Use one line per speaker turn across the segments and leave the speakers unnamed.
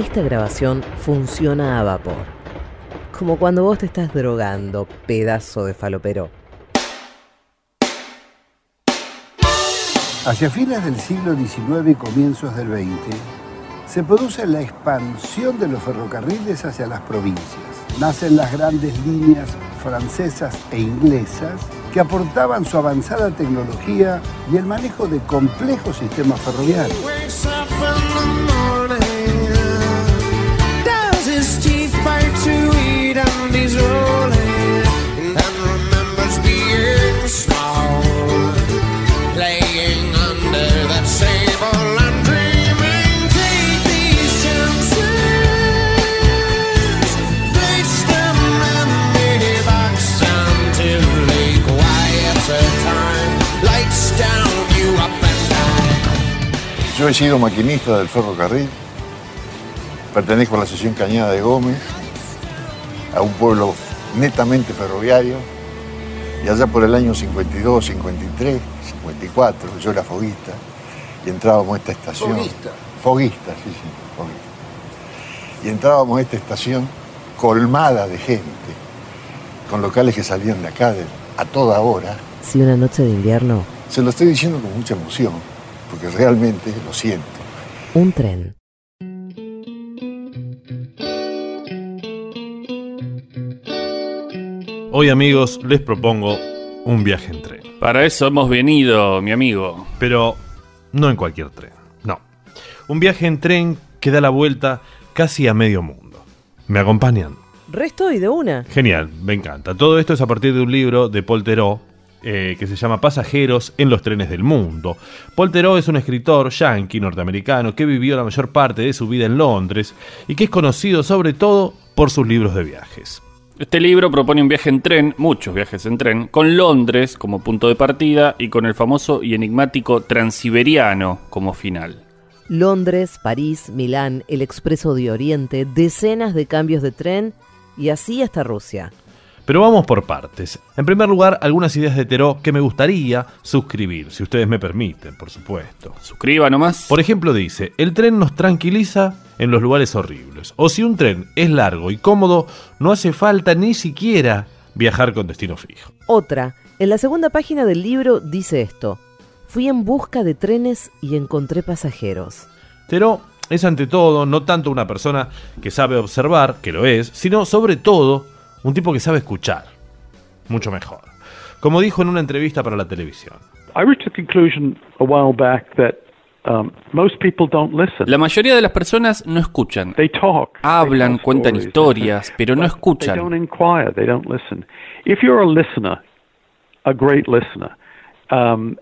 esta grabación funciona a vapor. Como cuando vos te estás drogando, pedazo de falopero.
Hacia fines del siglo XIX y comienzos del XX, se produce la expansión de los ferrocarriles hacia las provincias. Nacen las grandes líneas francesas e inglesas que aportaban su avanzada tecnología y el manejo de complejos sistemas ferroviarios.
Yo he sido maquinista del ferrocarril, pertenezco a la sesión Cañada de Gómez, a un pueblo netamente ferroviario, y allá por el año 52, 53, 54, yo era foguista, y entrábamos a esta estación.
¿Foguista?
Foguista, sí, sí, foguista. Y entrábamos a esta estación colmada de gente, con locales que salían de acá de- a toda hora.
Si una noche de invierno,
Se lo estoy diciendo con mucha emoción, porque realmente lo siento.
un tren.
Hoy amigos les propongo un viaje en tren.
Para eso hemos venido, mi amigo.
Pero no en cualquier tren, no. Un viaje en tren que da la vuelta casi a medio mundo. ¿Me acompañan?
Resto y de una.
Genial, me encanta. Todo esto es a partir de un libro de Paul Theroux, eh, que se llama Pasajeros en los trenes del mundo. Paul Theroux es un escritor yankee norteamericano que vivió la mayor parte de su vida en Londres y que es conocido sobre todo por sus libros de viajes.
Este libro propone un viaje en tren, muchos viajes en tren, con Londres como punto de partida y con el famoso y enigmático Transiberiano como final.
Londres, París, Milán, el Expreso de Oriente, decenas de cambios de tren y así hasta Rusia.
Pero vamos por partes. En primer lugar, algunas ideas de Theroux que me gustaría suscribir, si ustedes me permiten, por supuesto.
Suscriba nomás.
Por ejemplo, dice, el tren nos tranquiliza en los lugares horribles. O si un tren es largo y cómodo, no hace falta ni siquiera viajar con destino fijo.
Otra, en la segunda página del libro dice esto. Fui en busca de trenes y encontré pasajeros.
Theroux es ante todo no tanto una persona que sabe observar, que lo es, sino sobre todo un tipo que sabe escuchar. Mucho mejor. Como dijo en una entrevista para la televisión.
I reached the conclusion a while back that um, most people don't listen.
La mayoría de las personas no escuchan.
They talk.
Hablan,
they
cuentan
stories,
historias, pero no
They
escuchan.
don't inquire. They don't listen. If you're a listener, a great listener, um.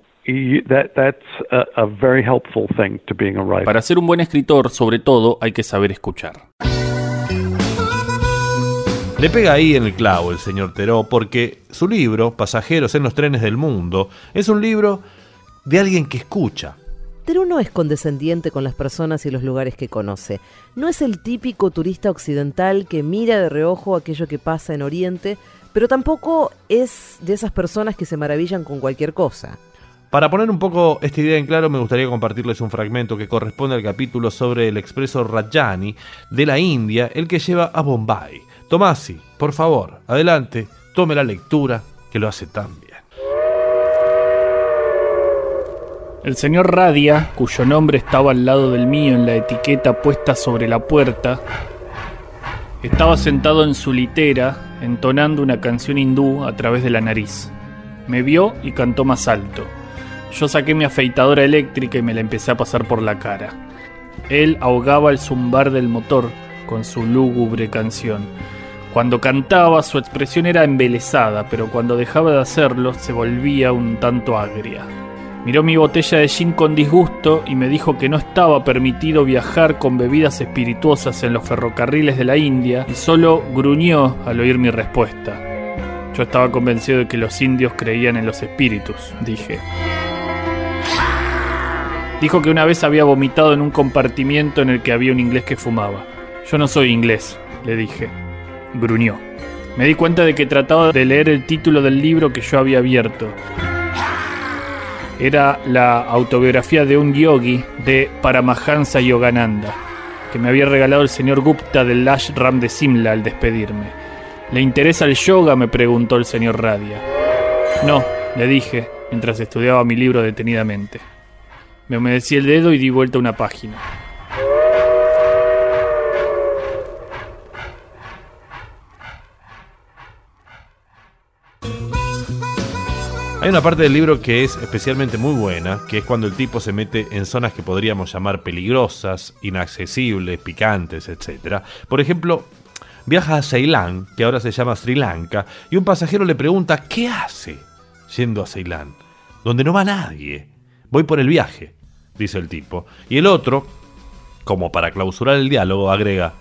Para ser un buen escritor, sobre todo, hay que saber escuchar.
Le pega ahí en el clavo el señor Teró porque su libro, Pasajeros en los trenes del mundo, es un libro de alguien que escucha.
Terú no es condescendiente con las personas y los lugares que conoce. No es el típico turista occidental que mira de reojo aquello que pasa en Oriente, pero tampoco es de esas personas que se maravillan con cualquier cosa.
Para poner un poco esta idea en claro, me gustaría compartirles un fragmento que corresponde al capítulo sobre el expreso Rajani de la India, el que lleva a Bombay. Tomasi, por favor, adelante, tome la lectura, que lo hace tan bien.
El señor Radia, cuyo nombre estaba al lado del mío en la etiqueta puesta sobre la puerta, estaba sentado en su litera entonando una canción hindú a través de la nariz. Me vio y cantó más alto. Yo saqué mi afeitadora eléctrica y me la empecé a pasar por la cara. Él ahogaba el zumbar del motor con su lúgubre canción. Cuando cantaba su expresión era embelesada, pero cuando dejaba de hacerlo se volvía un tanto agria. Miró mi botella de gin con disgusto y me dijo que no estaba permitido viajar con bebidas espirituosas en los ferrocarriles de la India y solo gruñó al oír mi respuesta. Yo estaba convencido de que los indios creían en los espíritus, dije. Dijo que una vez había vomitado en un compartimiento en el que había un inglés que fumaba. Yo no soy inglés, le dije. Gruñó. Me di cuenta de que trataba de leer el título del libro que yo había abierto. Era la autobiografía de un yogi de Paramahansa Yogananda, que me había regalado el señor Gupta del ashram de Simla al despedirme. ¿Le interesa el yoga? me preguntó el señor Radia. No, le dije, mientras estudiaba mi libro detenidamente. Me humedecí el dedo y di vuelta una página.
Hay una parte del libro que es especialmente muy buena, que es cuando el tipo se mete en zonas que podríamos llamar peligrosas, inaccesibles, picantes, etc. Por ejemplo, viaja a Ceilán, que ahora se llama Sri Lanka, y un pasajero le pregunta ¿qué hace yendo a Ceilán? Donde no va nadie. Voy por el viaje, dice el tipo. Y el otro, como para clausurar el diálogo, agrega,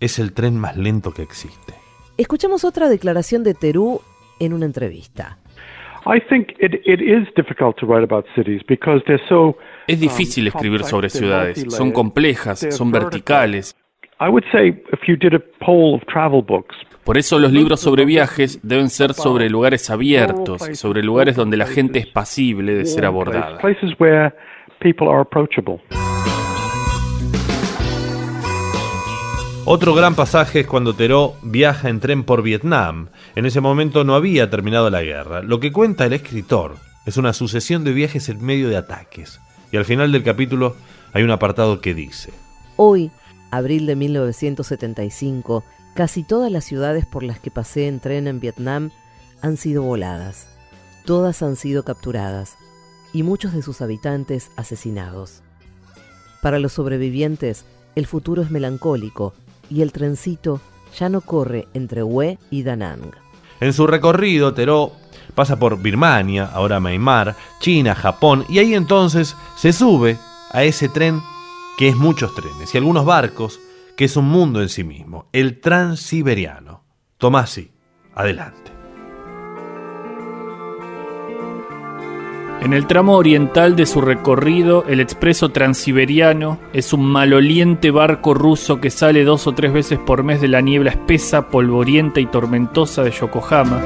es el tren más lento que existe.
Escuchamos otra declaración de Terú en una entrevista.
Es difícil escribir sobre ciudades, son complejas, son verticales. Por eso los libros sobre viajes deben ser sobre lugares abiertos, sobre lugares donde la gente es pasible de ser abordada.
Otro gran pasaje es cuando Teró viaja en tren por Vietnam. En ese momento no había terminado la guerra. Lo que cuenta el escritor es una sucesión de viajes en medio de ataques. Y al final del capítulo hay un apartado que dice:
Hoy, abril de 1975, casi todas las ciudades por las que pasé en tren en Vietnam han sido voladas. Todas han sido capturadas y muchos de sus habitantes asesinados. Para los sobrevivientes, el futuro es melancólico y el trencito ya no corre entre Hue y Danang.
En su recorrido, Teró pasa por Birmania, ahora Myanmar, China, Japón, y ahí entonces se sube a ese tren que es muchos trenes y algunos barcos, que es un mundo en sí mismo, el transiberiano. Tomasi, adelante.
En el tramo oriental de su recorrido, el expreso transiberiano es un maloliente barco ruso que sale dos o tres veces por mes de la niebla espesa, polvorienta y tormentosa de Yokohama.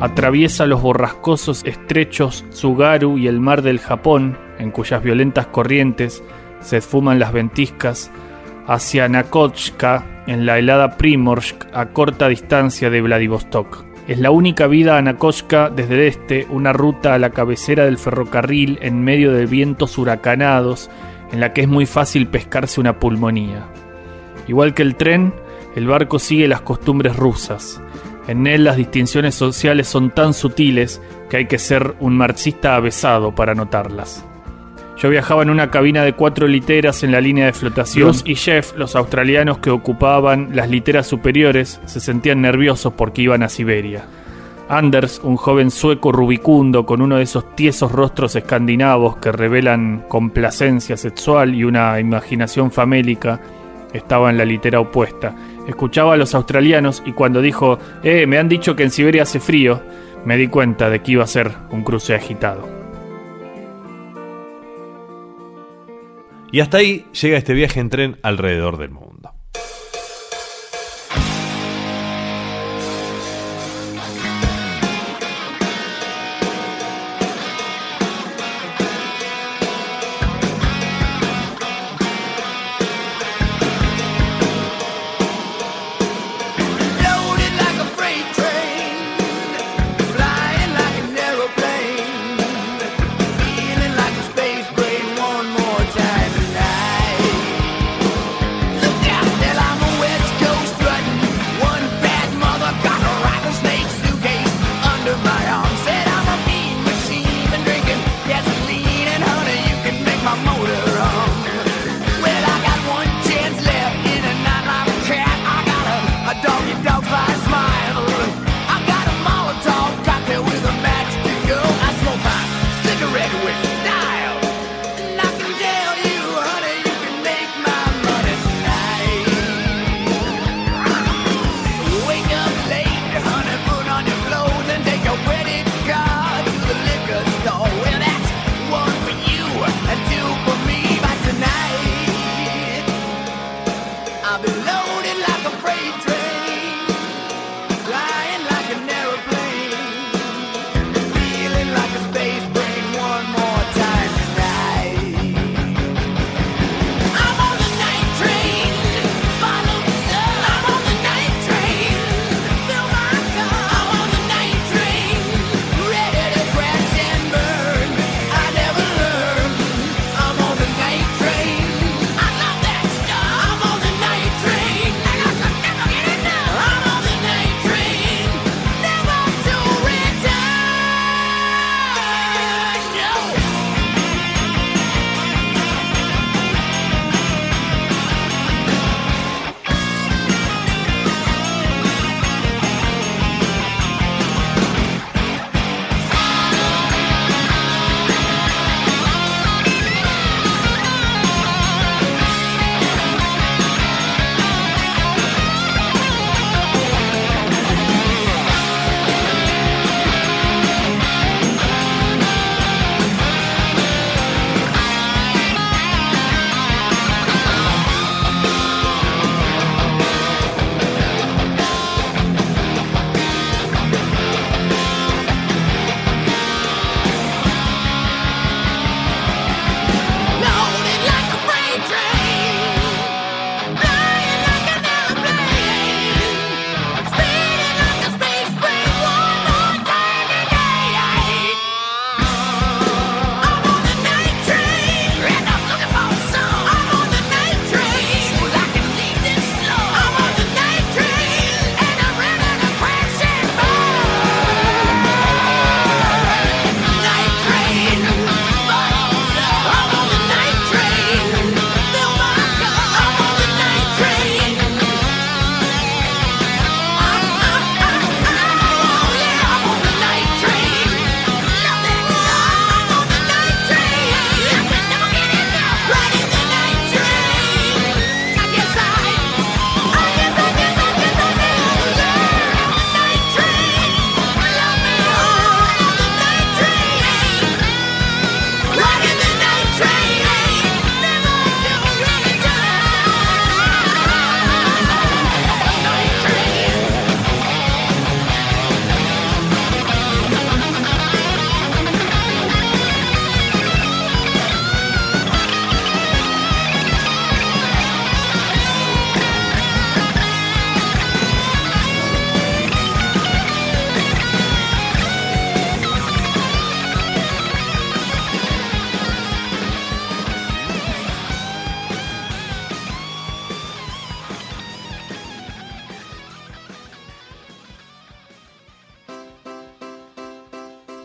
Atraviesa los borrascosos estrechos Tsugaru y el mar del Japón, en cuyas violentas corrientes se esfuman las ventiscas, hacia Nakochka, en la helada Primorsk, a corta distancia de Vladivostok. Es la única vida a Nakoshka desde este, una ruta a la cabecera del ferrocarril en medio de vientos huracanados, en la que es muy fácil pescarse una pulmonía. Igual que el tren, el barco sigue las costumbres rusas. En él las distinciones sociales son tan sutiles que hay que ser un marxista avesado para notarlas. Yo viajaba en una cabina de cuatro literas en la línea de flotación y Jeff, los australianos que ocupaban las literas superiores, se sentían nerviosos porque iban a Siberia. Anders, un joven sueco rubicundo con uno de esos tiesos rostros escandinavos que revelan complacencia sexual y una imaginación famélica, estaba en la litera opuesta. Escuchaba a los australianos y cuando dijo, eh, me han dicho que en Siberia hace frío, me di cuenta de que iba a ser un cruce agitado.
Y hasta ahí llega este viaje en tren alrededor del mundo.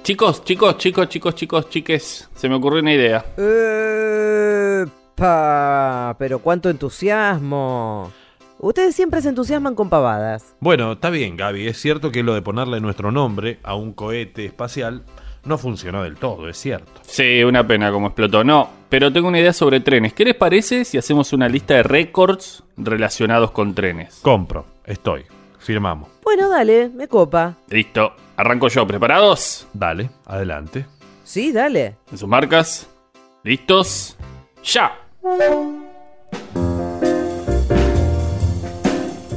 Chicos, chicos, chicos, chicos, chicos, chiques, se me ocurrió una idea.
Epa, pero cuánto entusiasmo. Ustedes siempre se entusiasman con pavadas.
Bueno, está bien, Gaby. Es cierto que lo de ponerle nuestro nombre a un cohete espacial no funcionó del todo, es cierto.
Sí, una pena como explotó. No, pero tengo una idea sobre trenes. ¿Qué les parece si hacemos una lista de récords relacionados con trenes?
Compro, estoy. Firmamos.
Bueno, dale, me copa.
Listo, arranco yo. ¿Preparados?
Dale, adelante.
Sí, dale.
En sus marcas. ¿Listos? ¡Ya!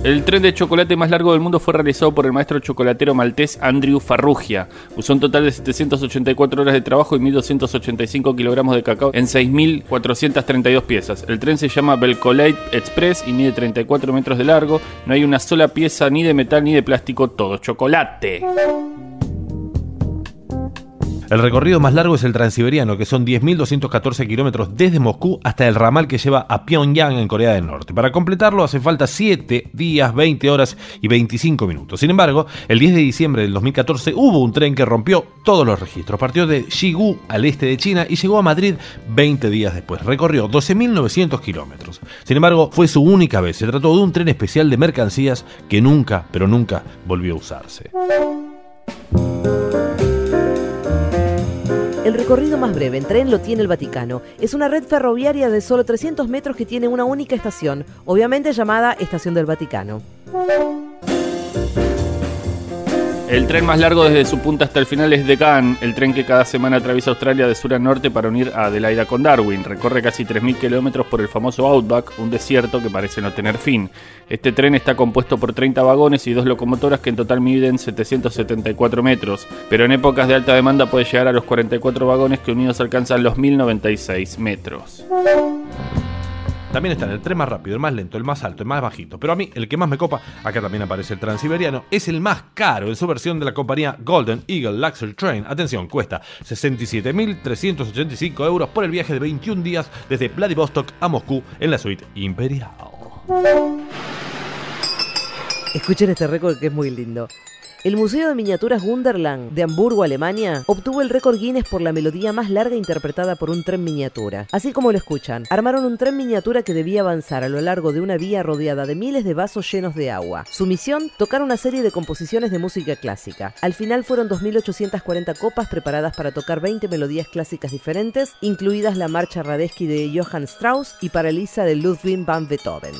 El tren de chocolate más largo del mundo fue realizado por el maestro chocolatero maltés Andrew Farrugia. Usó un total de 784 horas de trabajo y 1.285 kilogramos de cacao en 6.432 piezas. El tren se llama Belcolate Express y mide 34 metros de largo. No hay una sola pieza ni de metal ni de plástico, todo chocolate.
El recorrido más largo es el transiberiano, que son 10.214 kilómetros desde Moscú hasta el ramal que lleva a Pyongyang en Corea del Norte. Para completarlo hace falta 7 días, 20 horas y 25 minutos. Sin embargo, el 10 de diciembre del 2014 hubo un tren que rompió todos los registros. Partió de Xigu al este de China y llegó a Madrid 20 días después. Recorrió 12.900 kilómetros. Sin embargo, fue su única vez. Se trató de un tren especial de mercancías que nunca, pero nunca volvió a usarse.
El recorrido más breve en tren lo tiene el Vaticano. Es una red ferroviaria de solo 300 metros que tiene una única estación, obviamente llamada Estación del Vaticano.
El tren más largo desde su punta hasta el final es The Gun, el tren que cada semana atraviesa Australia de sur a norte para unir a Adelaida con Darwin. Recorre casi 3.000 kilómetros por el famoso Outback, un desierto que parece no tener fin. Este tren está compuesto por 30 vagones y dos locomotoras que en total miden 774 metros, pero en épocas de alta demanda puede llegar a los 44 vagones que unidos alcanzan los 1.096 metros.
También están el tren más rápido, el más lento, el más alto, el más bajito. Pero a mí, el que más me copa, acá también aparece el transiberiano, es el más caro en su versión de la compañía Golden Eagle Luxury Train. Atención, cuesta 67.385 euros por el viaje de 21 días desde Vladivostok a Moscú en la suite imperial.
Escuchen este récord que es muy lindo. El Museo de Miniaturas Wunderland de Hamburgo, Alemania, obtuvo el récord Guinness por la melodía más larga interpretada por un tren miniatura. Así como lo escuchan, armaron un tren miniatura que debía avanzar a lo largo de una vía rodeada de miles de vasos llenos de agua. Su misión, tocar una serie de composiciones de música clásica. Al final fueron 2.840 copas preparadas para tocar 20 melodías clásicas diferentes, incluidas la marcha Radetzky de Johann Strauss y Paralisa de Ludwig van Beethoven.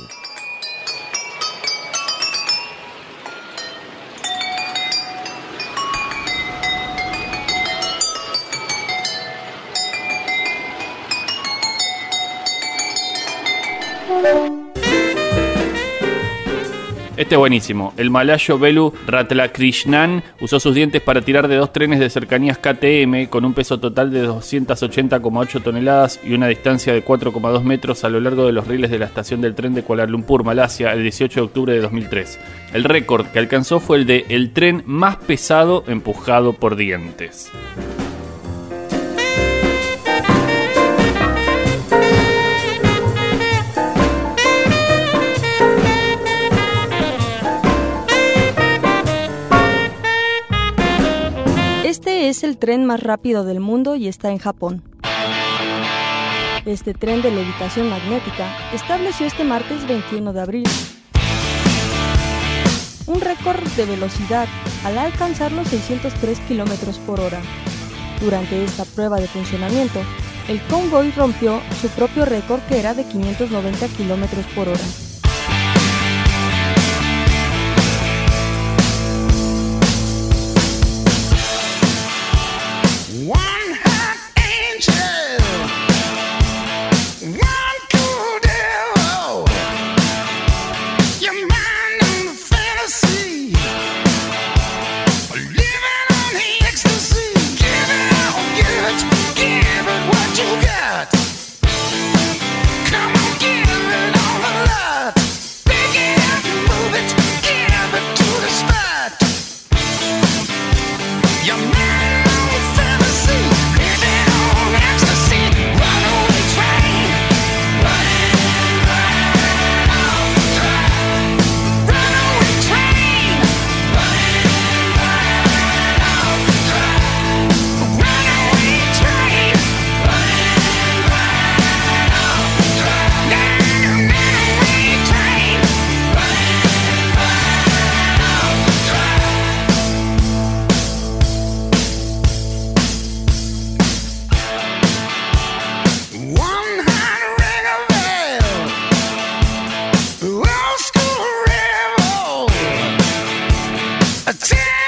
Este es buenísimo. El malayo Belu Ratlakrishnan usó sus dientes para tirar de dos trenes de cercanías KTM con un peso total de 280,8 toneladas y una distancia de 4,2 metros a lo largo de los rieles de la estación del tren de Kuala Lumpur, Malasia, el 18 de octubre de 2003. El récord que alcanzó fue el de el tren más pesado empujado por dientes.
Es el tren más rápido del mundo y está en Japón. Este tren de levitación magnética estableció este martes 21 de abril un récord de velocidad al alcanzar los 603 km por hora. Durante esta prueba de funcionamiento, el convoy rompió su propio récord que era de 590 km por hora.
Attack!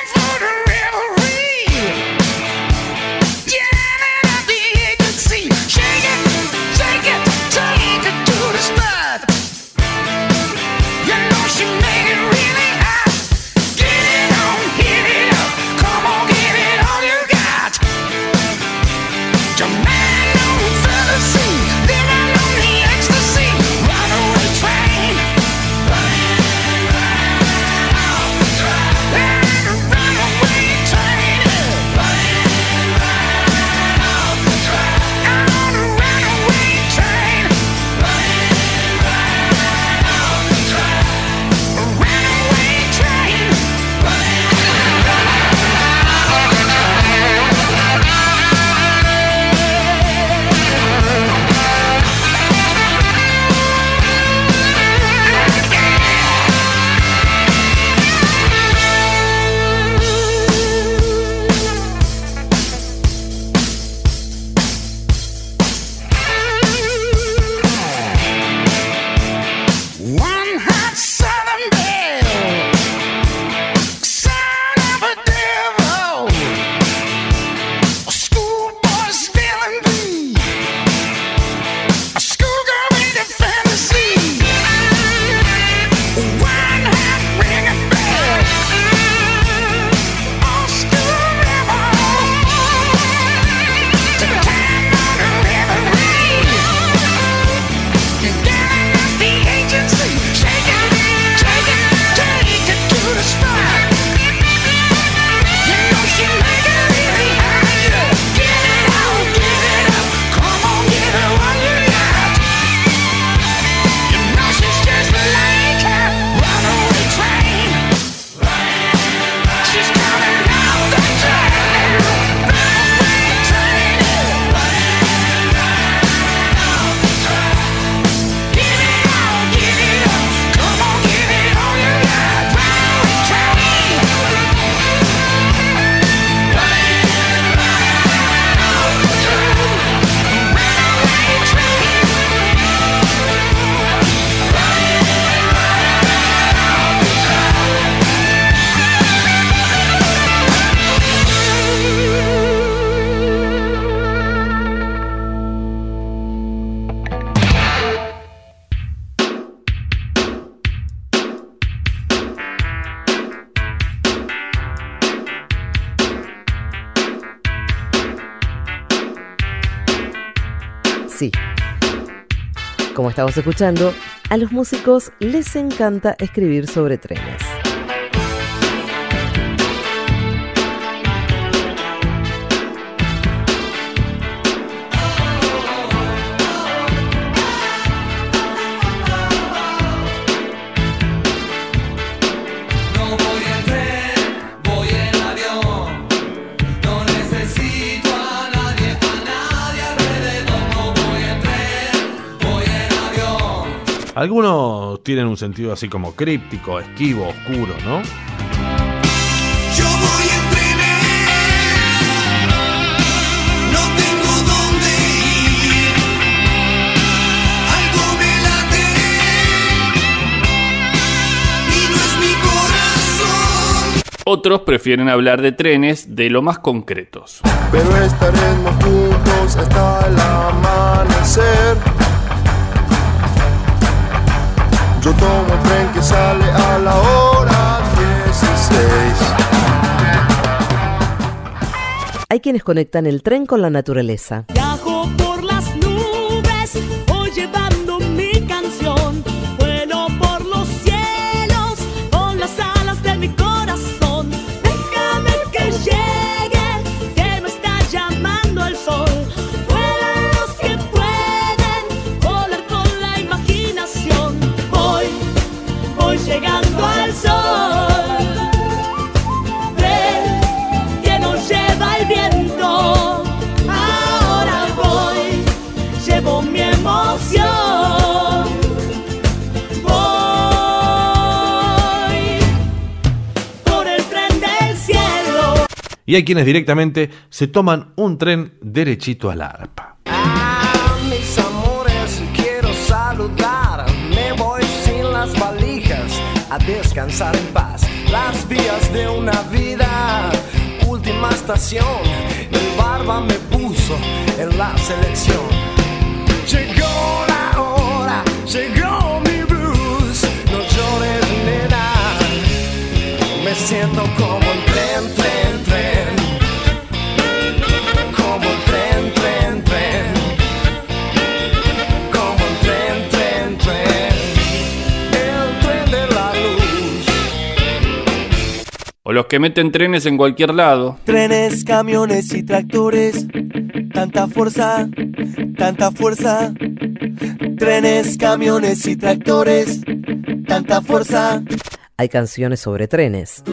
Estamos escuchando, a los músicos les encanta escribir sobre trenes.
Algunos tienen un sentido así como críptico, esquivo, oscuro, ¿no?
Yo voy en trenes, no tengo dónde ir. Algo me late y no es mi corazón.
Otros prefieren hablar de trenes de lo más concretos.
pero estaremos juntos hasta el amanecer. Yo tomo el tren que sale a la hora 16.
Hay quienes conectan el tren con la naturaleza.
Y hay quienes directamente se toman un tren derechito a la arpa.
Ah, mis amores, quiero saludar. Me voy sin las valijas a descansar en paz. Las vías de una vida, última estación. El barba me puso en la selección. Llegó la hora, llegó mi blues. No llores, nena. Me siento como tren, tren, tren.
O los que meten trenes en cualquier lado.
Trenes, camiones y tractores. Tanta fuerza, tanta fuerza. Trenes, camiones y tractores. Tanta fuerza.
Hay canciones sobre trenes.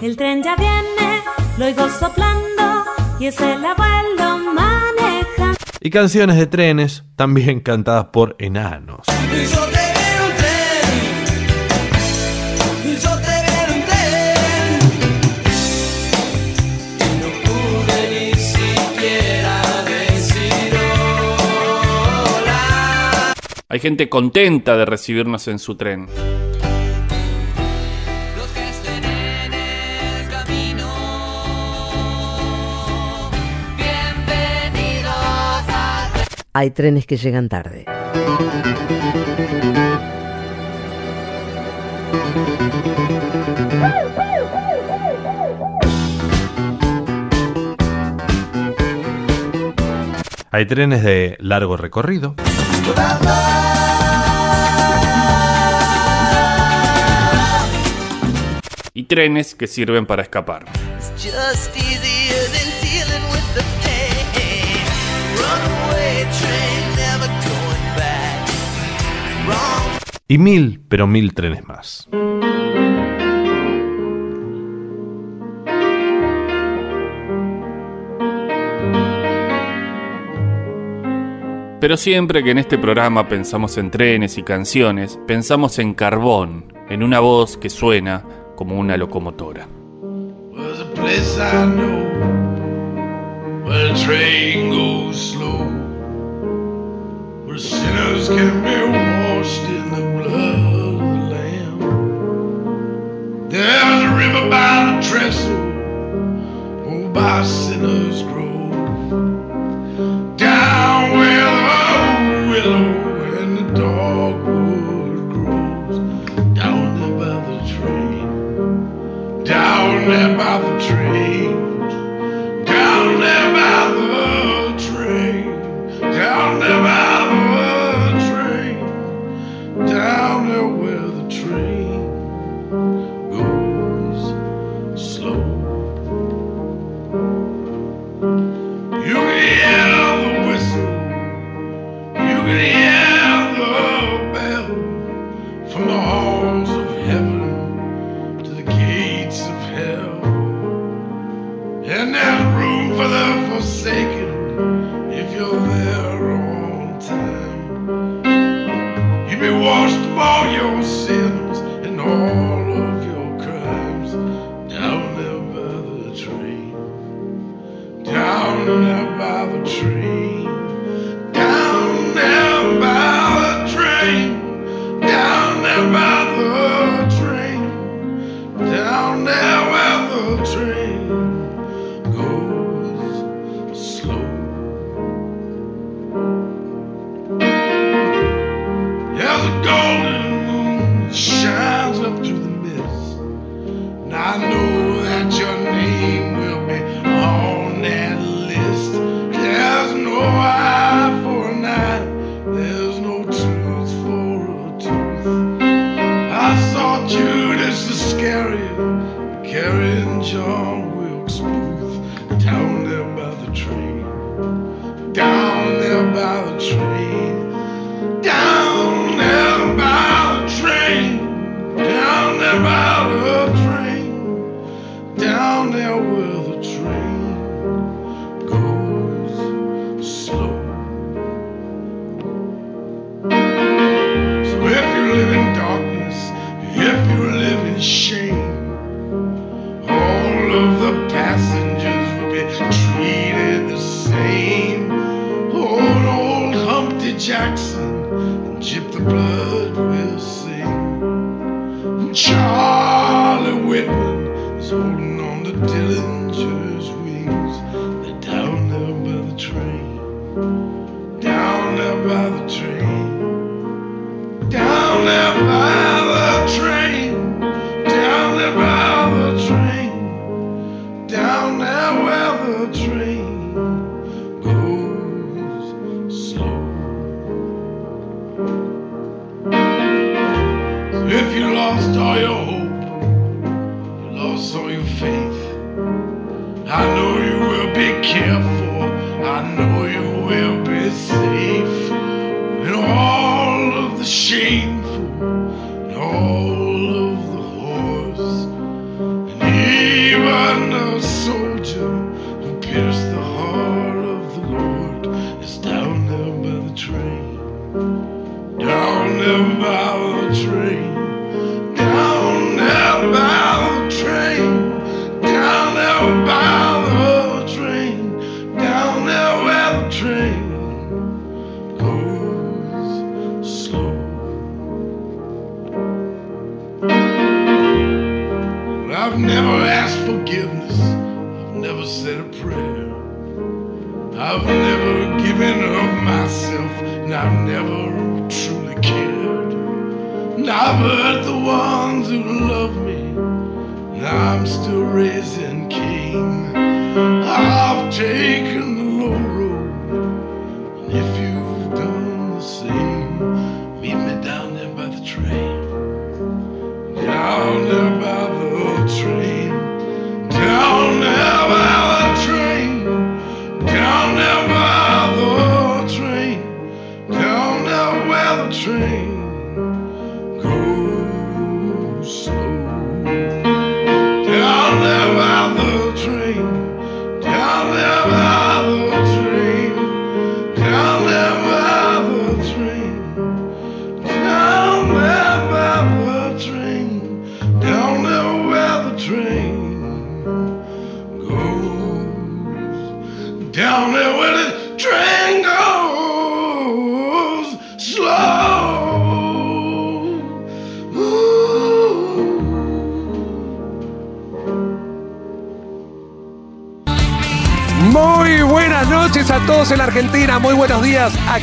El tren ya viene, lo oigo soplando y es el abuelo maneja.
Y canciones de trenes también cantadas por enanos.
Y yo te
Hay gente contenta de recibirnos en su tren.
Los que estén en el camino, bienvenidos a
Hay trenes que llegan tarde.
Hay trenes de largo recorrido.
Y trenes que sirven para escapar.
Y mil, pero mil trenes más.
Pero siempre que en este programa pensamos en trenes y canciones, pensamos en carbón, en una voz que suena como una locomotora.
The by Down by the train. tree. dream. Dream.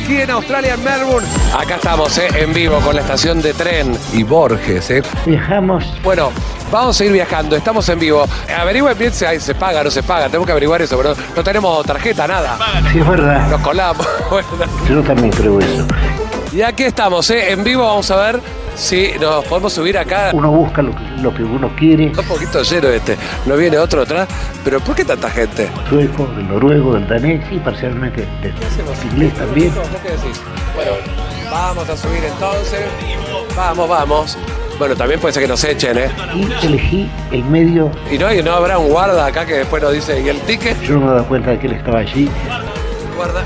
aquí en Australia, en Melbourne. Acá estamos, eh, en vivo con la estación de tren y Borges. ¿eh?
Viajamos.
Bueno, vamos a ir viajando, estamos en vivo. Averigüen bien si se paga, o no se paga, tenemos que averiguar eso, pero no tenemos tarjeta, nada.
Sí, es verdad.
Nos colamos.
Yo también creo eso.
Y aquí estamos, eh, en vivo vamos a ver Sí, nos podemos subir acá.
Uno busca lo que, lo uno quiere.
Está un poquito lleno este. No viene otro atrás. Pero ¿por qué tanta gente?
Sueco, noruego, danés y parcialmente del inglés también.
¿Qué decís? Bueno, vamos a subir entonces. Vamos, vamos. Bueno, también puede ser que nos echen, ¿eh?
Y elegí el medio.
¿Y no, y no habrá un guarda acá que después nos dice, ¿y el ticket?
Yo no me he dado cuenta de que él estaba allí.
Guarda.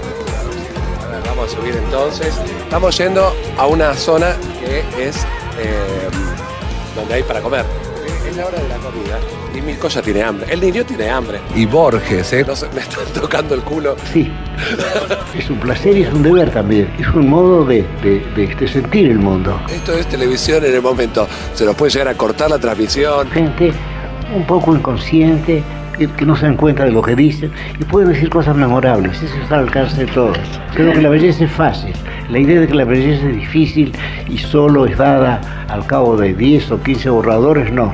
Vamos a subir entonces. Estamos yendo a una zona que es eh, donde hay para comer. Es la hora de la comida. Y Milko ya tiene hambre. El niño tiene hambre. Y Borges, ¿eh? No sé, me están tocando el culo.
Sí. Es un placer y es un deber también. Es un modo de, de- de, este, sentir el mundo.
Esto es televisión en el momento. Se nos puede llegar a cortar la transmisión.
Gente un poco inconsciente, que, que no se dan cuenta de lo que dicen y pueden decir cosas memorables. Eso está al alcance de todos. Creo que la belleza es fácil. La idea de que la belleza es difícil y solo es dada al cabo de 10 o 15 borradores, no.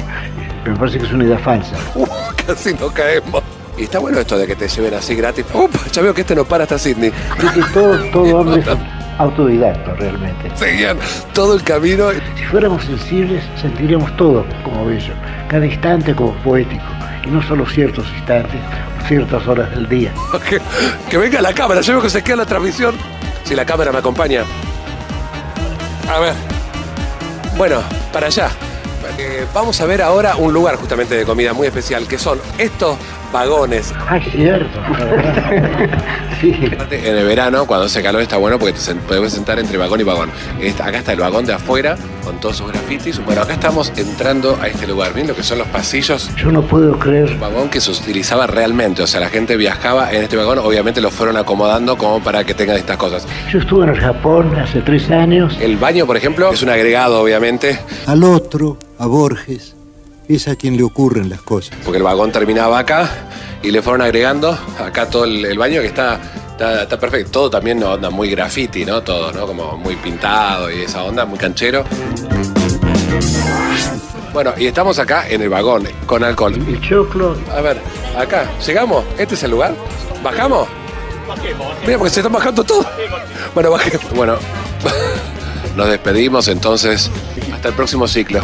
Me parece que es una idea falsa.
Uh, casi no caemos. Y está bueno esto de que te lleven así gratis. Upa, ya veo que este no para hasta Sydney.
Que todo, todo hombre es autodidacta realmente.
Seguían todo el camino.
Si fuéramos sensibles, sentiríamos todo como bello, cada instante como poético, y no solo ciertos instantes, ciertas horas del día.
Que, que venga la cámara, yo veo que se queda la transmisión. Si la cámara me acompaña. A ver. Bueno, para allá. Eh, vamos a ver ahora un lugar justamente de comida muy especial, que son estos vagones.
Ah, cierto. sí.
En el verano, cuando hace calor, está bueno porque te puedes sentar entre vagón y vagón. Esta- acá está el vagón de afuera, con todos sus grafitis. Bueno, acá estamos entrando a este lugar. ¿Ven lo que son los pasillos?
Yo no puedo creer.
Un vagón que se utilizaba realmente. O sea, la gente viajaba en este vagón. Obviamente lo fueron acomodando como para que tengan estas cosas.
Yo estuve en el Japón hace tres años.
El baño, por ejemplo, es un agregado, obviamente,
Al otro, a Borges, es a quien le ocurren las cosas.
porque el vagón terminaba acá y le fueron agregando acá todo el, el baño que está, está, está perfecto. Todo también onda muy graffiti, ¿no? Todo, ¿no? Como muy pintado y esa onda, muy canchero. Bueno, y estamos acá en el vagón con alcohol.
El choclo.
A ver, acá, ¿llegamos? ¿Este es el lugar? ¿Bajamos? Mira, porque se están bajando todos. Bueno, bajemos. Bueno, nos despedimos entonces. Hasta el próximo ciclo.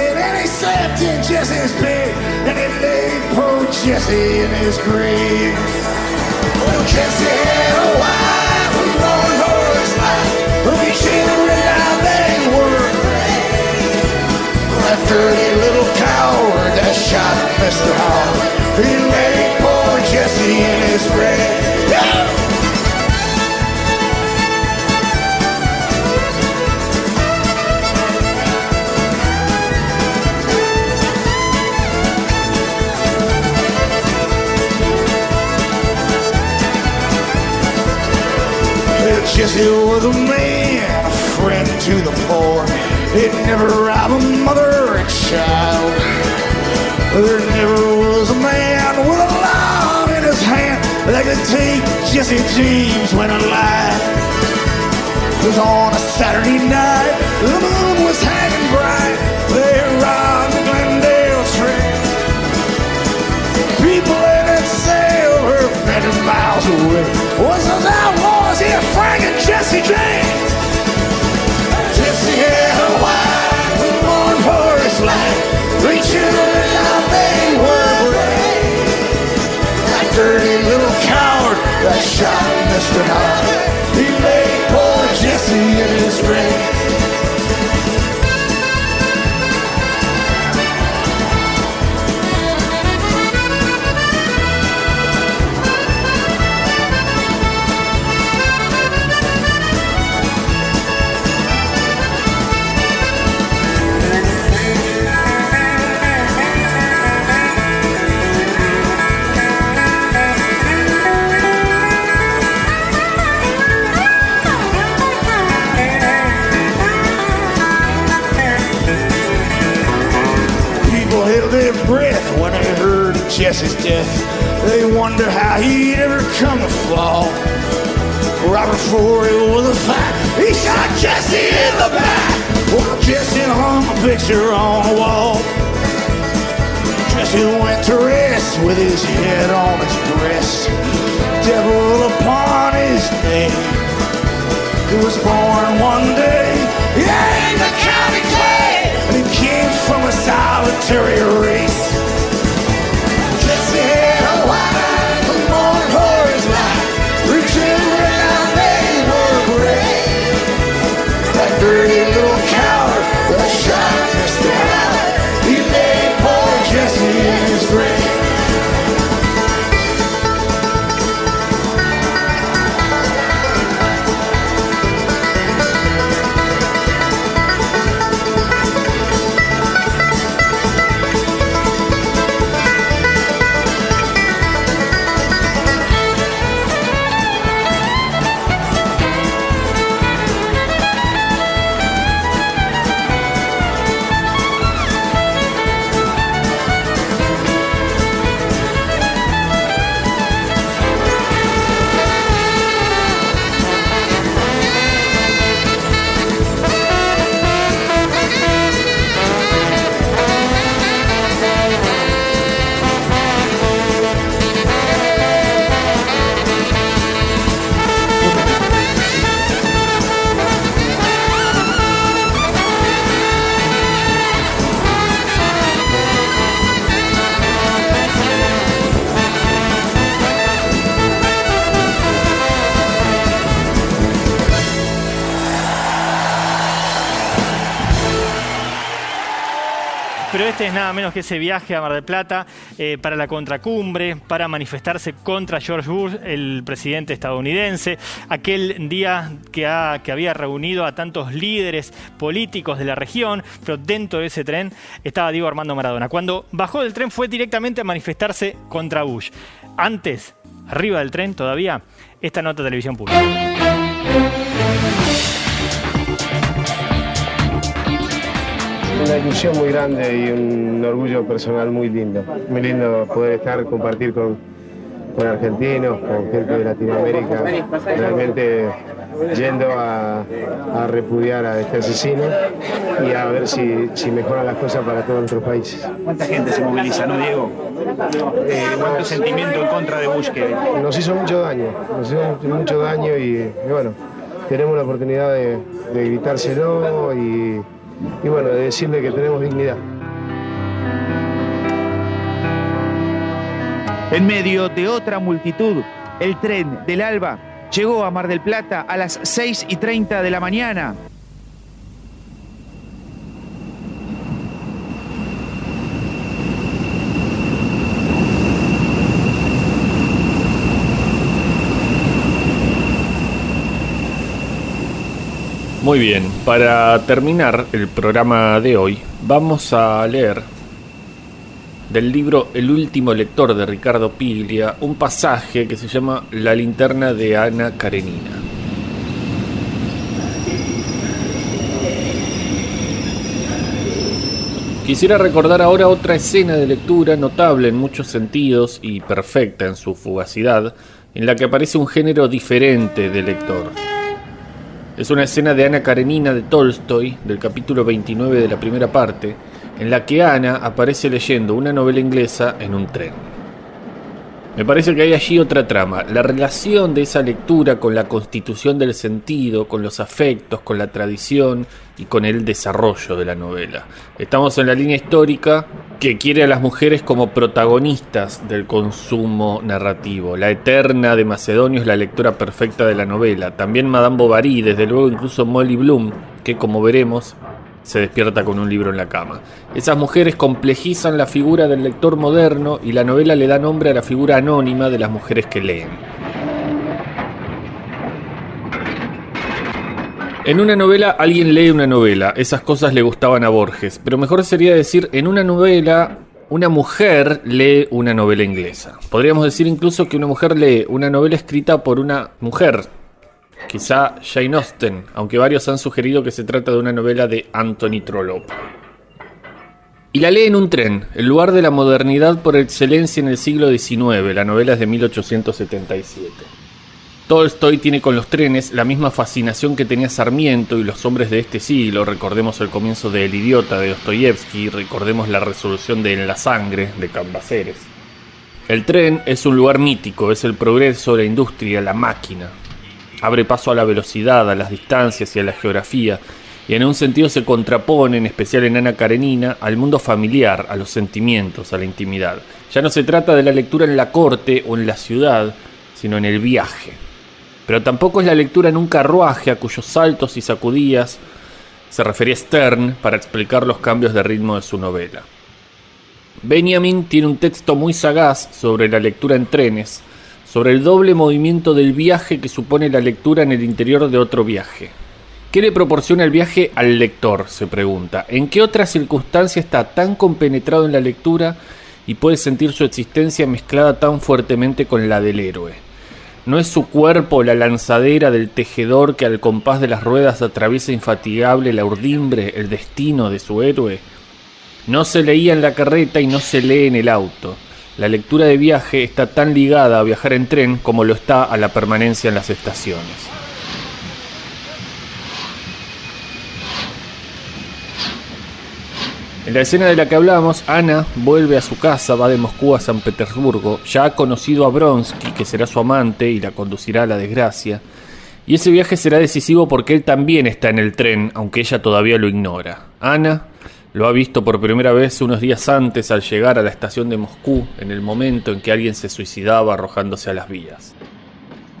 And he slept in Jesse's bed, and he laid poor Jesse in his grave. Well, Jesse had a wife who mourned for his life, three children now they were afraid. That dirty little coward that shot Mr. Howard, he laid poor Jesse in his grave. Yeah! Jesse was a man, a friend to the poor. He'd never rob a mother or a child. There never was a man with a law in his hand that could take Jesse James when alive. It was on a Saturday night, the moon was hanging bright. They robbed were many miles away. Was those outlaws here, Frank and Jesse James? Jesse had a wife who mourned for his life. Three children, now they were brave. That dirty little coward that shot Mr. Howard. Jesse's death. They wonder how he'd ever come to fall. Right before was a fight, he shot Jesse in the back. While Jesse hung a picture on the wall. Jesse went to rest with his head on his breast. Devil upon his name. He was born one day, in the county clay. And he came from a solitary race.
Nada menos que ese viaje a Mar del Plata eh, para la contracumbre, para manifestarse contra George Bush, el presidente estadounidense, aquel día que, ha- que había reunido a tantos líderes políticos de la región, pero dentro de ese tren estaba Diego Armando Maradona. Cuando bajó del tren fue directamente a manifestarse contra Bush. Antes, arriba del tren todavía, esta nota de televisión pública.
Una ilusión muy grande y un orgullo personal muy lindo. Muy lindo poder estar, compartir con, con argentinos, con gente de Latinoamérica, realmente yendo a, a repudiar a este asesino y a ver si, si mejoran las cosas para todos nuestros países.
¿Cuánta gente se moviliza, no, Diego?
Eh,
¿Cuánto sentimiento en contra de Bush que
Nos hizo mucho daño, nos hizo mucho daño y, y bueno, tenemos la oportunidad de, de gritárselo y, y bueno, de decirle que tenemos dignidad.
En medio de otra multitud, el tren del Alba llegó a Mar del Plata a las 6 y 30 de la mañana.
Muy bien, para terminar el programa de hoy, vamos a leer del libro El último lector de Ricardo Piglia un pasaje que se llama La linterna de Ana Karenina. Quisiera recordar ahora otra escena de lectura notable en muchos sentidos y perfecta en su fugacidad, en la que aparece un género diferente de lector. Es una escena de Ana Karenina de Tolstoy, del capítulo 29 de la primera parte, en la que Ana aparece leyendo una novela inglesa en un tren. Me parece que hay allí otra trama, la relación de esa lectura con la constitución del sentido, con los afectos, con la tradición y con el desarrollo de la novela. Estamos en la línea histórica que quiere a las mujeres como protagonistas del consumo narrativo. La Eterna de Macedonio es la lectura perfecta de la novela. También Madame Bovary, desde luego incluso Molly Bloom, que como veremos se despierta con un libro en la cama. Esas mujeres complejizan la figura del lector moderno y la novela le da nombre a la figura anónima de las mujeres que leen. En una novela alguien lee una novela, esas cosas le gustaban a Borges, pero mejor sería decir en una novela una mujer lee una novela inglesa. Podríamos decir incluso que una mujer lee una novela escrita por una mujer, quizá Jane Austen, aunque varios han sugerido que se trata de una novela de Anthony Trollope. Y la lee en un tren, el lugar de la modernidad por excelencia en el siglo XIX, la novela es de 1877. Tolstoy tiene con los trenes la misma fascinación que tenía Sarmiento y los hombres de este siglo. Recordemos el comienzo de El idiota de Dostoyevsky, recordemos la resolución de En la sangre de Cambaceres. El tren es un lugar mítico, es el progreso, la industria, la máquina. Abre paso a la velocidad, a las distancias y a la geografía, y en un sentido se contrapone, en especial en Ana Karenina, al mundo familiar, a los sentimientos, a la intimidad. Ya no se trata de la lectura en la corte o en la ciudad, sino en el viaje. Pero tampoco es la lectura en un carruaje a cuyos saltos y sacudías se refería Stern para explicar los cambios de ritmo de su novela. Benjamin tiene un texto muy sagaz sobre la lectura en trenes, sobre el doble movimiento del viaje que supone la lectura en el interior de otro viaje. ¿Qué le proporciona el viaje al lector? se pregunta. ¿En qué otra circunstancia está tan compenetrado en la lectura y puede sentir su existencia mezclada tan fuertemente con la del héroe? ¿No es su cuerpo la lanzadera del tejedor que al compás de las ruedas atraviesa infatigable la urdimbre, el destino de su héroe? No se leía en la carreta y no se lee en el auto. La lectura de viaje está tan ligada a viajar en tren como lo está a la permanencia en las estaciones. En la escena de la que hablamos, Ana vuelve a su casa, va de Moscú a San Petersburgo, ya ha conocido a Bronsky, que será su amante y la conducirá a la desgracia, y ese viaje será decisivo porque él también está en el tren, aunque ella todavía lo ignora. Ana lo ha visto por primera vez unos días antes al llegar a la estación de Moscú, en el momento en que alguien se suicidaba arrojándose a las vías.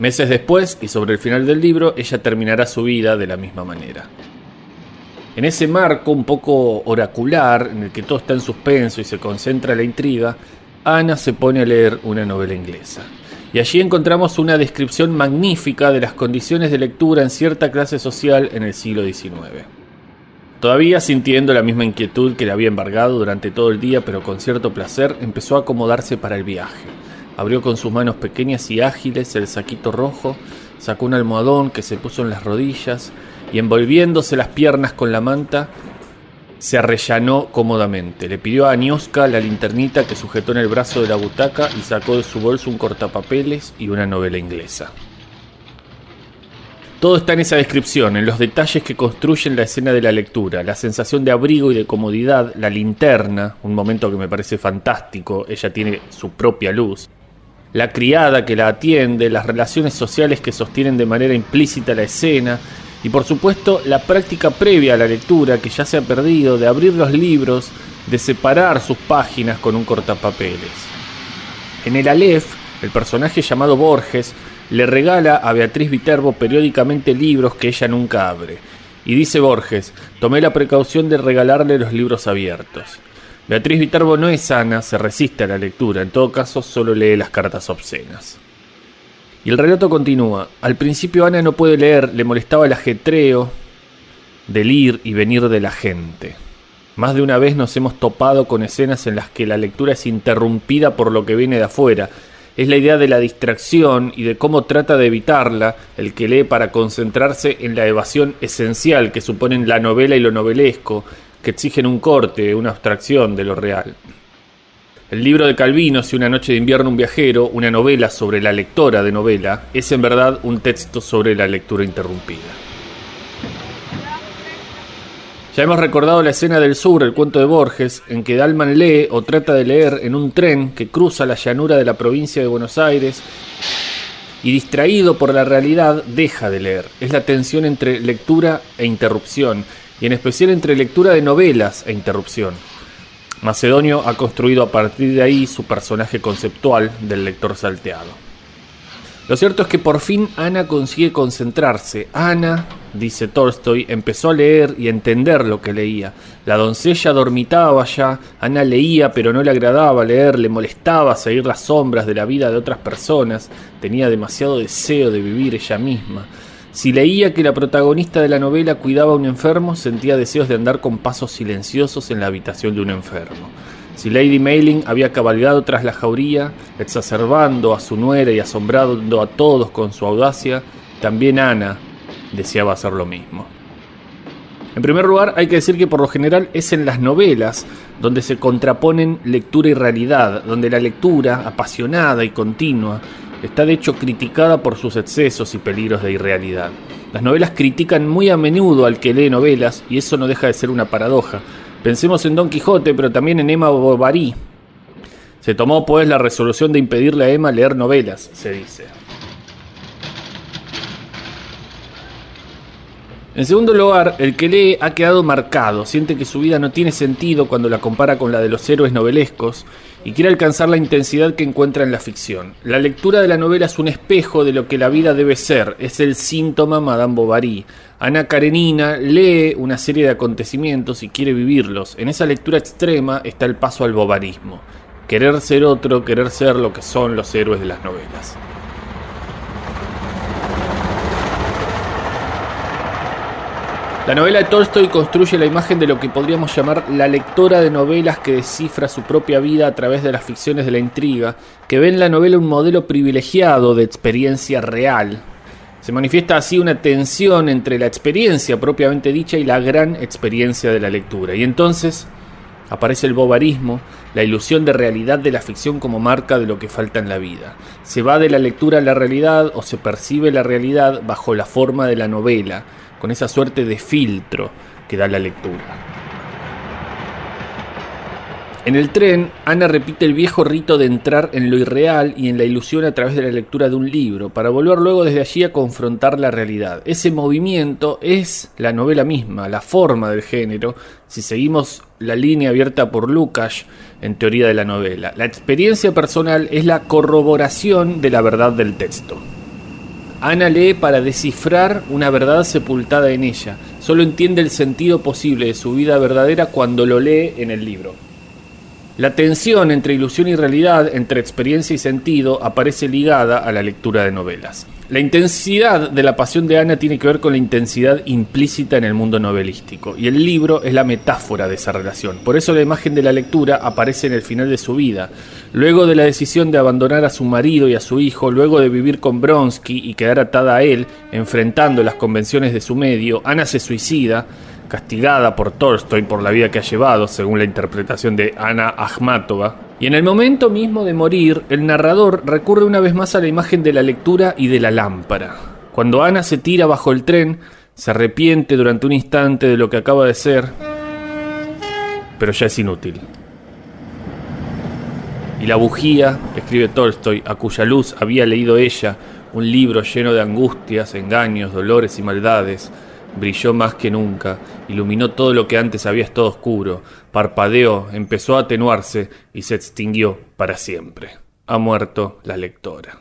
Meses después, y sobre el final del libro, ella terminará su vida de la misma manera. En ese marco un poco oracular, en el que todo está en suspenso y se concentra la intriga, Ana se pone a leer una novela inglesa. Y allí encontramos una descripción magnífica de las condiciones de lectura en cierta clase social en el siglo XIX. Todavía sintiendo la misma inquietud que le había embargado durante todo el día, pero con cierto placer, empezó a acomodarse para el viaje. Abrió con sus manos pequeñas y ágiles el saquito rojo, sacó un almohadón que se puso en las rodillas y envolviéndose las piernas con la manta, se arrellanó cómodamente. Le pidió a Anioska la linternita que sujetó en el brazo de la butaca y sacó de su bolso un cortapapeles y una novela inglesa. Todo está en esa descripción, en los detalles que construyen la escena de la lectura, la sensación de abrigo y de comodidad, la linterna, un momento que me parece fantástico, ella tiene su propia luz, la criada que la atiende, las relaciones sociales que sostienen de manera implícita la escena, y por supuesto la práctica previa a la lectura que ya se ha perdido de abrir los libros, de separar sus páginas con un cortapapeles. En el Aleph, el personaje llamado Borges le regala a Beatriz Viterbo periódicamente libros que ella nunca abre. Y dice Borges, tomé la precaución de regalarle los libros abiertos. Beatriz Viterbo no es sana, se resiste a la lectura, en todo caso solo lee las cartas obscenas. Y el relato continúa. Al principio Ana no puede leer, le molestaba el ajetreo del ir y venir de la gente. Más de una vez nos hemos topado con escenas en las que la lectura es interrumpida por lo que viene de afuera. Es la idea de la distracción y de cómo trata de evitarla el que lee para concentrarse en la evasión esencial que suponen la novela y lo novelesco, que exigen un corte, una abstracción de lo real. El libro de Calvino, Si una noche de invierno un viajero, una novela sobre la lectora de novela, es en verdad un texto sobre la lectura interrumpida. Ya hemos recordado la escena del sur, el cuento de Borges, en que Dalman lee o trata de leer en un tren que cruza la llanura de la provincia de Buenos Aires y distraído por la realidad deja de leer. Es la tensión entre lectura e interrupción, y en especial entre lectura de novelas e interrupción. Macedonio ha construido a partir de ahí su personaje conceptual del lector salteado. Lo cierto es que por fin Ana consigue concentrarse. Ana, dice Tolstoy, empezó a leer y a entender lo que leía. La doncella dormitaba ya, Ana leía pero no le agradaba leer, le molestaba seguir las sombras de la vida de otras personas, tenía demasiado deseo de vivir ella misma. Si leía que la protagonista de la novela cuidaba a un enfermo, sentía deseos de andar con pasos silenciosos en la habitación de un enfermo. Si Lady Mailing había cabalgado tras la jauría, exacerbando a su nuera y asombrando a todos con su audacia, también Ana deseaba hacer lo mismo. En primer lugar, hay que decir que por lo general es en las novelas donde se contraponen lectura y realidad, donde la lectura, apasionada y continua, está de hecho criticada por sus excesos y peligros de irrealidad. Las novelas critican muy a menudo al que lee novelas y eso no deja de ser una paradoja. Pensemos en Don Quijote, pero también en Emma Bovary. Se tomó pues la resolución de impedirle a Emma leer novelas, se dice. En segundo lugar, el que lee ha quedado marcado, siente que su vida no tiene sentido cuando la compara con la de los héroes novelescos y quiere alcanzar la intensidad que encuentra en la ficción. La lectura de la novela es un espejo de lo que la vida debe ser, es el síntoma Madame Bovary. Ana Karenina lee una serie de acontecimientos y quiere vivirlos. En esa lectura extrema está el paso al bovarismo. Querer ser otro, querer ser lo que son los héroes de las novelas. La novela de Tolstoy construye la imagen de lo que podríamos llamar la lectora de novelas que descifra su propia vida a través de las ficciones de la intriga, que ve en la novela un modelo privilegiado de experiencia real. Se manifiesta así una tensión entre la experiencia propiamente dicha y la gran experiencia de la lectura. Y entonces aparece el bobarismo, la ilusión de realidad de la ficción como marca de lo que falta en la vida. Se va de la lectura a la realidad o se percibe la realidad bajo la forma de la novela, con esa suerte de filtro que da la lectura. En el tren, Ana repite el viejo rito de entrar en lo irreal y en la ilusión a través de la lectura de un libro, para volver luego desde allí a confrontar la realidad. Ese movimiento es la novela misma, la forma del género, si seguimos la línea abierta por Lukács en teoría de la novela. La experiencia personal es la corroboración de la verdad del texto. Ana lee para descifrar una verdad sepultada en ella. Solo entiende el sentido posible de su vida verdadera cuando lo lee en el libro. La tensión entre ilusión y realidad, entre experiencia y sentido, aparece ligada a la lectura de novelas. La intensidad de la pasión de Ana tiene que ver con la intensidad implícita en el mundo novelístico, y el libro es la metáfora de esa relación. Por eso la imagen de la lectura aparece en el final de su vida. Luego de la decisión de abandonar a su marido y a su hijo, luego de vivir con Bronsky y quedar atada a él, enfrentando las convenciones de su medio, Ana se suicida, castigada por Tolstoy por la vida que ha llevado, según la interpretación de Ana Akhmatova. Y en el momento mismo de morir, el narrador recurre una vez más a la imagen de la lectura y de la lámpara. Cuando Ana se tira bajo el tren, se arrepiente durante un instante de lo que acaba de ser, pero ya es inútil. Y la bujía, escribe Tolstoy, a cuya luz había leído ella, un libro lleno de angustias, engaños, dolores y maldades, brilló más que nunca, iluminó todo lo que antes había estado oscuro, parpadeó, empezó a atenuarse y se extinguió para siempre. Ha muerto la lectora.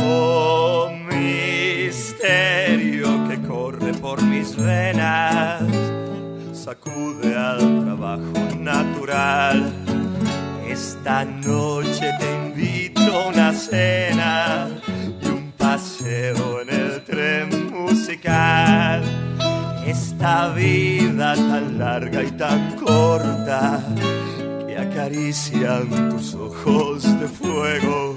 Oh misterio que corre por mis venas, sacude al trabajo natural. Esta noche te invito a una cena Esta vida tan larga y tan corta que acarician tus ojos de fuego.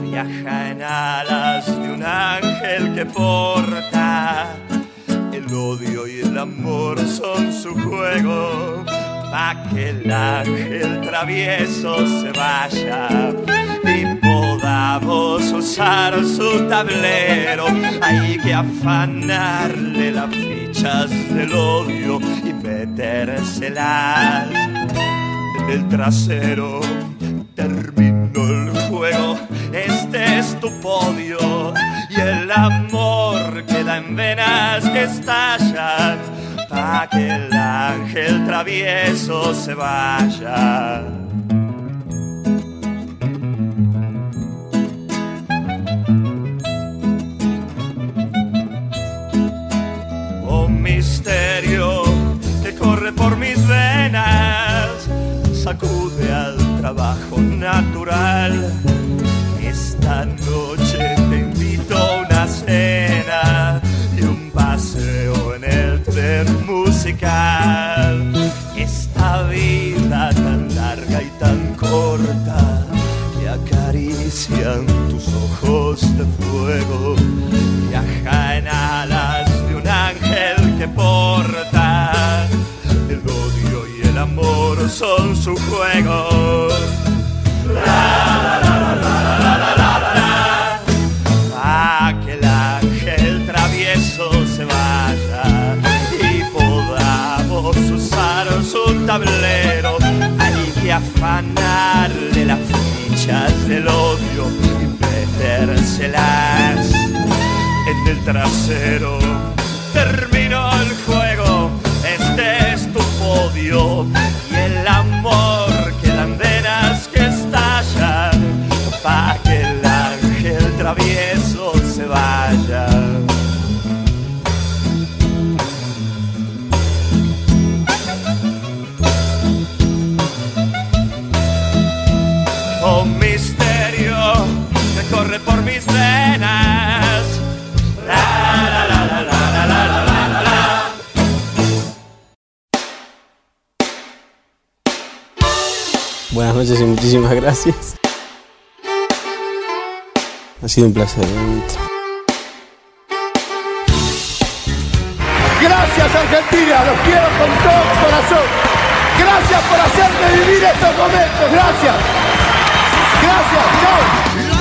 Viaja en alas de un ángel que porta el odio y el amor son su juego. Pa que el ángel travieso se vaya y podamos usar su tablero. Hay que afanarle las fichas del odio y metérselas. En el trasero terminó el juego este es tu podio. Y el amor queda en venas que estallan pa' que el ángel travieso se vaya. Esta noche te invito a una cena y un paseo en el tren musical. Esta vida tan larga y tan corta que acarician tus ojos de fuego, viaja en alas de un ángel que porta el odio y el amor son su juego. Afanarle las fichas del odio y metérselas en el trasero. Terminó el juego, este es tu podio y el amor quedan venas que estallan pa' que el ángel travieso se vaya.
Y muchísimas gracias. Ha sido un placer. realmente.
Gracias Argentina, los quiero con todo mi corazón. Gracias por hacerme vivir estos momentos, gracias. Gracias, chao.